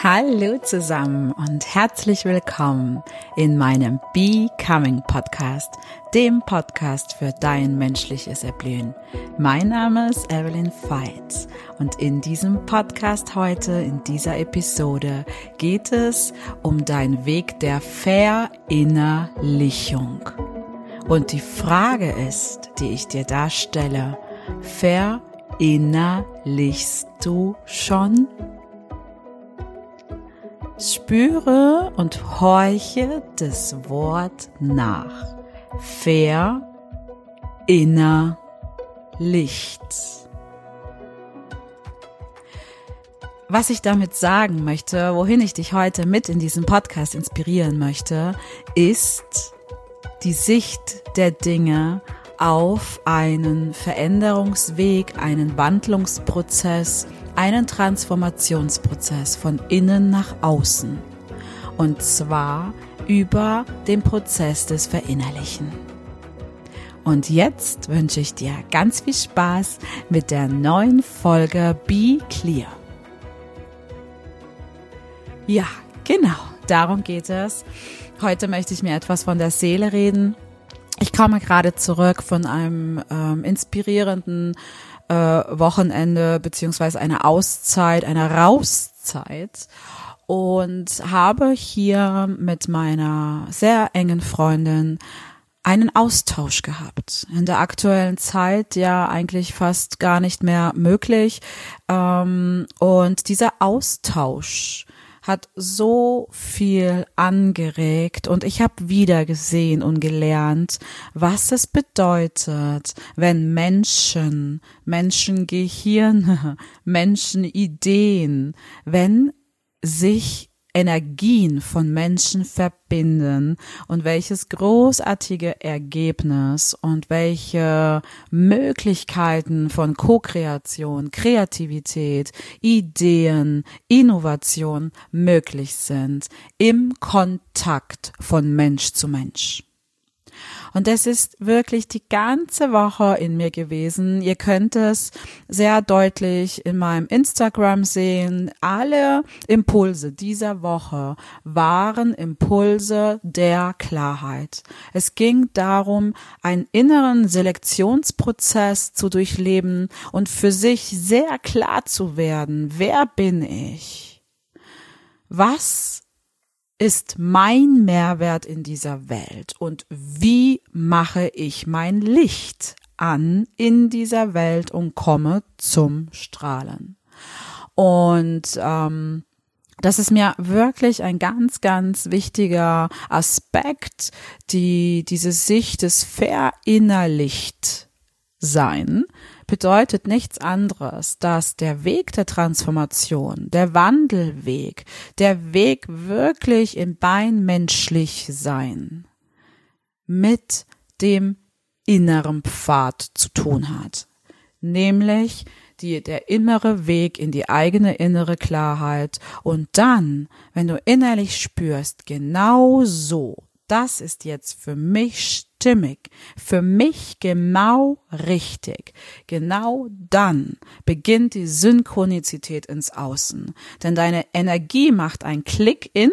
Hallo zusammen und herzlich willkommen in meinem Becoming Podcast, dem Podcast für dein menschliches Erblühen. Mein Name ist Evelyn Feitz und in diesem Podcast heute, in dieser Episode, geht es um deinen Weg der Verinnerlichung. Und die Frage ist, die ich dir darstelle, verinnerlichst du schon? Spüre und horche das Wort nach. Ver, inner, Licht. Was ich damit sagen möchte, wohin ich dich heute mit in diesem Podcast inspirieren möchte, ist die Sicht der Dinge auf einen Veränderungsweg, einen Wandlungsprozess, einen Transformationsprozess von innen nach außen. Und zwar über den Prozess des Verinnerlichen. Und jetzt wünsche ich dir ganz viel Spaß mit der neuen Folge Be Clear. Ja, genau, darum geht es. Heute möchte ich mir etwas von der Seele reden. Ich komme gerade zurück von einem ähm, inspirierenden äh, Wochenende beziehungsweise eine Auszeit, eine Rauszeit und habe hier mit meiner sehr engen Freundin einen Austausch gehabt. In der aktuellen Zeit ja eigentlich fast gar nicht mehr möglich. Ähm, und dieser Austausch hat so viel angeregt und ich habe wieder gesehen und gelernt, was es bedeutet, wenn Menschen, Menschengehirne, Menschenideen, wenn sich Energien von Menschen verbinden und welches großartige Ergebnis und welche Möglichkeiten von Co-Kreation, Kreativität, Ideen, Innovation möglich sind im Kontakt von Mensch zu Mensch. Und das ist wirklich die ganze Woche in mir gewesen. Ihr könnt es sehr deutlich in meinem Instagram sehen. Alle Impulse dieser Woche waren Impulse der Klarheit. Es ging darum, einen inneren Selektionsprozess zu durchleben und für sich sehr klar zu werden, wer bin ich? Was ist mein Mehrwert in dieser Welt und wie mache ich mein Licht an in dieser Welt und komme zum Strahlen. Und ähm, das ist mir wirklich ein ganz, ganz wichtiger Aspekt, die diese Sicht des Verinnerlicht sein bedeutet nichts anderes, dass der Weg der Transformation, der Wandelweg, der Weg wirklich im Bein menschlich sein mit dem inneren Pfad zu tun hat. Nämlich die, der innere Weg in die eigene innere Klarheit und dann, wenn du innerlich spürst, genau so, das ist jetzt für mich stimmig, für mich genau richtig. Genau dann beginnt die Synchronizität ins Außen. Denn deine Energie macht ein Klick in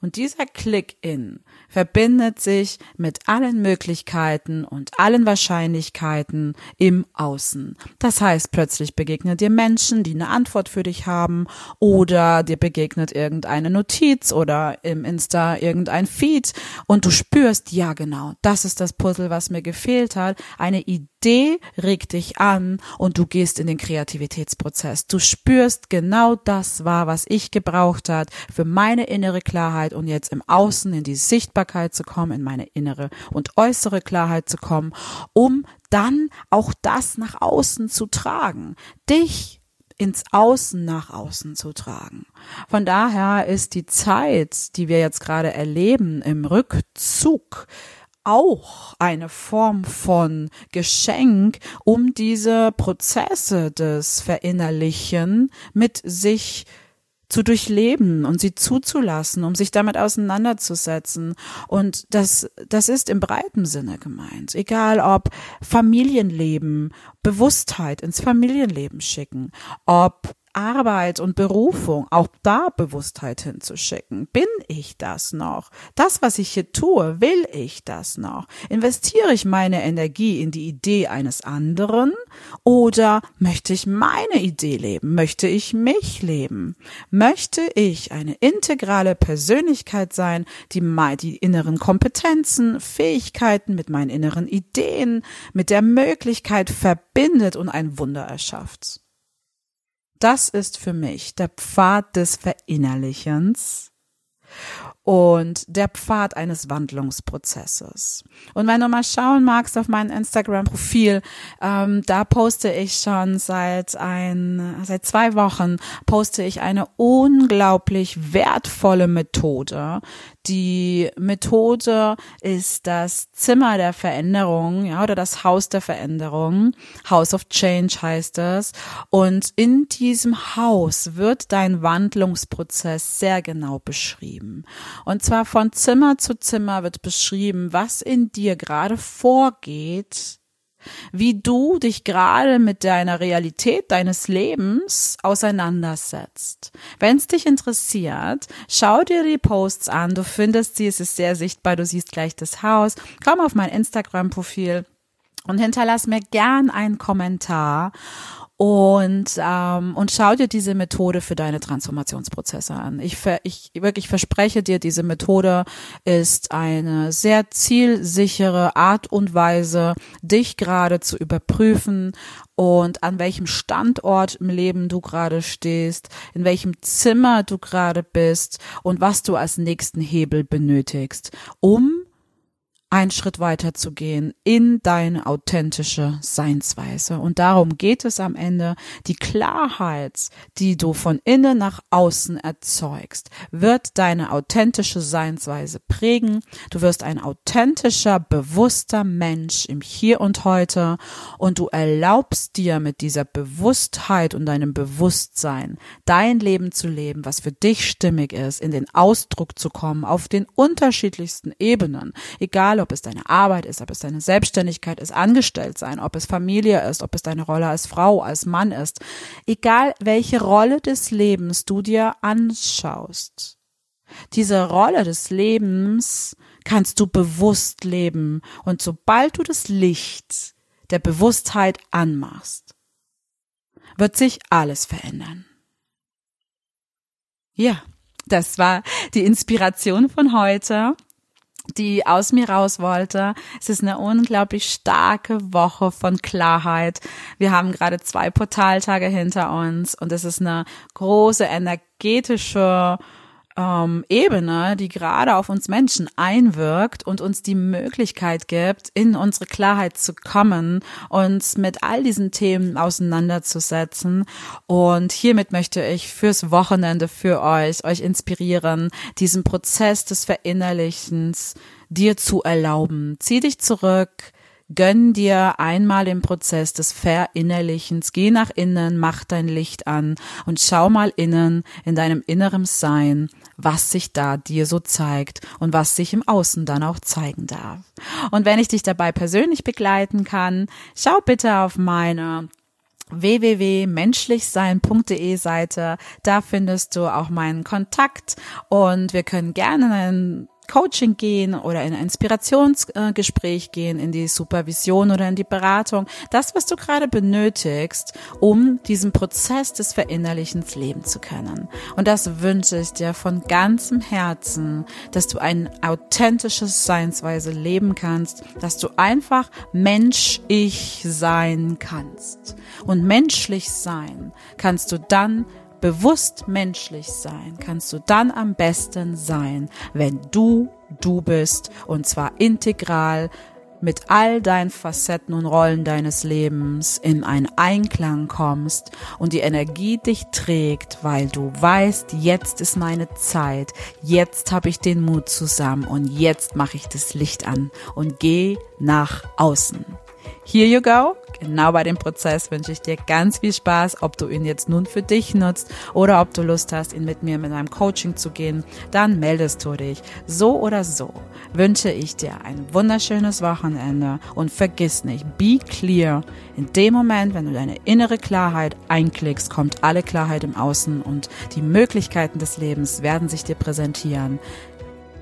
und dieser Click-In verbindet sich mit allen Möglichkeiten und allen Wahrscheinlichkeiten im Außen. Das heißt, plötzlich begegnet dir Menschen, die eine Antwort für dich haben oder dir begegnet irgendeine Notiz oder im Insta irgendein Feed und du spürst, ja genau, das ist das Puzzle, was mir gefehlt hat. Eine Idee regt dich an und du gehst in den Kreativitätsprozess. Du spürst, genau das war, was ich gebraucht hat für meine innere Klarheit und jetzt im Außen in die Sichtbarkeit zu kommen, in meine innere und äußere Klarheit zu kommen, um dann auch das nach außen zu tragen. Dich ins Außen nach außen zu tragen. Von daher ist die Zeit, die wir jetzt gerade erleben im Rückzug, auch eine Form von Geschenk, um diese Prozesse des Verinnerlichen mit sich zu durchleben und sie zuzulassen, um sich damit auseinanderzusetzen. Und das, das ist im breiten Sinne gemeint. Egal ob Familienleben, Bewusstheit ins Familienleben schicken, ob Arbeit und Berufung, auch da Bewusstheit hinzuschicken. Bin ich das noch? Das, was ich hier tue, will ich das noch? Investiere ich meine Energie in die Idee eines anderen oder möchte ich meine Idee leben? Möchte ich mich leben? Möchte ich eine integrale Persönlichkeit sein, die die inneren Kompetenzen, Fähigkeiten mit meinen inneren Ideen, mit der Möglichkeit verbindet und ein Wunder erschafft? Das ist für mich der Pfad des Verinnerlichens und der Pfad eines Wandlungsprozesses. Und wenn du mal schauen magst auf mein Instagram-Profil, ähm, da poste ich schon seit ein, seit zwei Wochen poste ich eine unglaublich wertvolle Methode. Die Methode ist das Zimmer der Veränderung, ja, oder das Haus der Veränderung. House of Change heißt es. Und in diesem Haus wird dein Wandlungsprozess sehr genau beschrieben. Und zwar von Zimmer zu Zimmer wird beschrieben, was in dir gerade vorgeht, wie du dich gerade mit deiner Realität deines Lebens auseinandersetzt. Wenn es dich interessiert, schau dir die Posts an. Du findest sie, es ist sehr sichtbar. Du siehst gleich das Haus. Komm auf mein Instagram-Profil und hinterlass mir gern einen Kommentar und ähm, und schau dir diese Methode für deine Transformationsprozesse an. Ich ver, ich wirklich verspreche dir, diese Methode ist eine sehr zielsichere Art und Weise, dich gerade zu überprüfen und an welchem Standort im Leben du gerade stehst, in welchem Zimmer du gerade bist und was du als nächsten Hebel benötigst, um einen Schritt weiter zu gehen in deine authentische Seinsweise. Und darum geht es am Ende. Die Klarheit, die du von innen nach außen erzeugst, wird deine authentische Seinsweise prägen. Du wirst ein authentischer, bewusster Mensch im Hier und Heute und du erlaubst dir mit dieser Bewusstheit und deinem Bewusstsein dein Leben zu leben, was für dich stimmig ist, in den Ausdruck zu kommen auf den unterschiedlichsten Ebenen, egal ob es deine Arbeit ist, ob es deine Selbstständigkeit ist, angestellt sein, ob es Familie ist, ob es deine Rolle als Frau, als Mann ist, egal welche Rolle des Lebens du dir anschaust. Diese Rolle des Lebens kannst du bewusst leben und sobald du das Licht der Bewusstheit anmachst, wird sich alles verändern. Ja, das war die Inspiration von heute die aus mir raus wollte. Es ist eine unglaublich starke Woche von Klarheit. Wir haben gerade zwei Portaltage hinter uns und es ist eine große energetische ähm, Ebene, die gerade auf uns Menschen einwirkt und uns die Möglichkeit gibt, in unsere Klarheit zu kommen, uns mit all diesen Themen auseinanderzusetzen. Und hiermit möchte ich fürs Wochenende für euch, euch inspirieren, diesen Prozess des Verinnerlichens dir zu erlauben. Zieh dich zurück, Gönn dir einmal den Prozess des Verinnerlichens. Geh nach innen, mach dein Licht an und schau mal innen in deinem inneren Sein, was sich da dir so zeigt und was sich im Außen dann auch zeigen darf. Und wenn ich dich dabei persönlich begleiten kann, schau bitte auf meine www.menschlichsein.de Seite. Da findest du auch meinen Kontakt und wir können gerne einen Coaching gehen oder in ein Inspirationsgespräch gehen, in die Supervision oder in die Beratung. Das, was du gerade benötigst, um diesen Prozess des Verinnerlichens leben zu können. Und das wünsche ich dir von ganzem Herzen, dass du ein authentisches Seinsweise leben kannst, dass du einfach Mensch-Ich sein kannst. Und menschlich sein kannst du dann bewusst menschlich sein kannst du dann am besten sein, wenn du du bist und zwar integral mit all deinen Facetten und Rollen deines Lebens in einen Einklang kommst und die Energie dich trägt, weil du weißt, jetzt ist meine Zeit, jetzt habe ich den Mut zusammen und jetzt mache ich das Licht an und geh nach außen. Here you go. Genau bei dem Prozess wünsche ich dir ganz viel Spaß, ob du ihn jetzt nun für dich nutzt oder ob du Lust hast, ihn mit mir mit einem Coaching zu gehen, dann meldest du dich. So oder so wünsche ich dir ein wunderschönes Wochenende und vergiss nicht, be clear. In dem Moment, wenn du deine innere Klarheit einklickst, kommt alle Klarheit im Außen und die Möglichkeiten des Lebens werden sich dir präsentieren.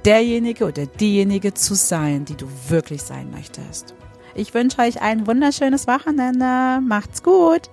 Derjenige oder diejenige zu sein, die du wirklich sein möchtest. Ich wünsche euch ein wunderschönes Wochenende. Macht's gut.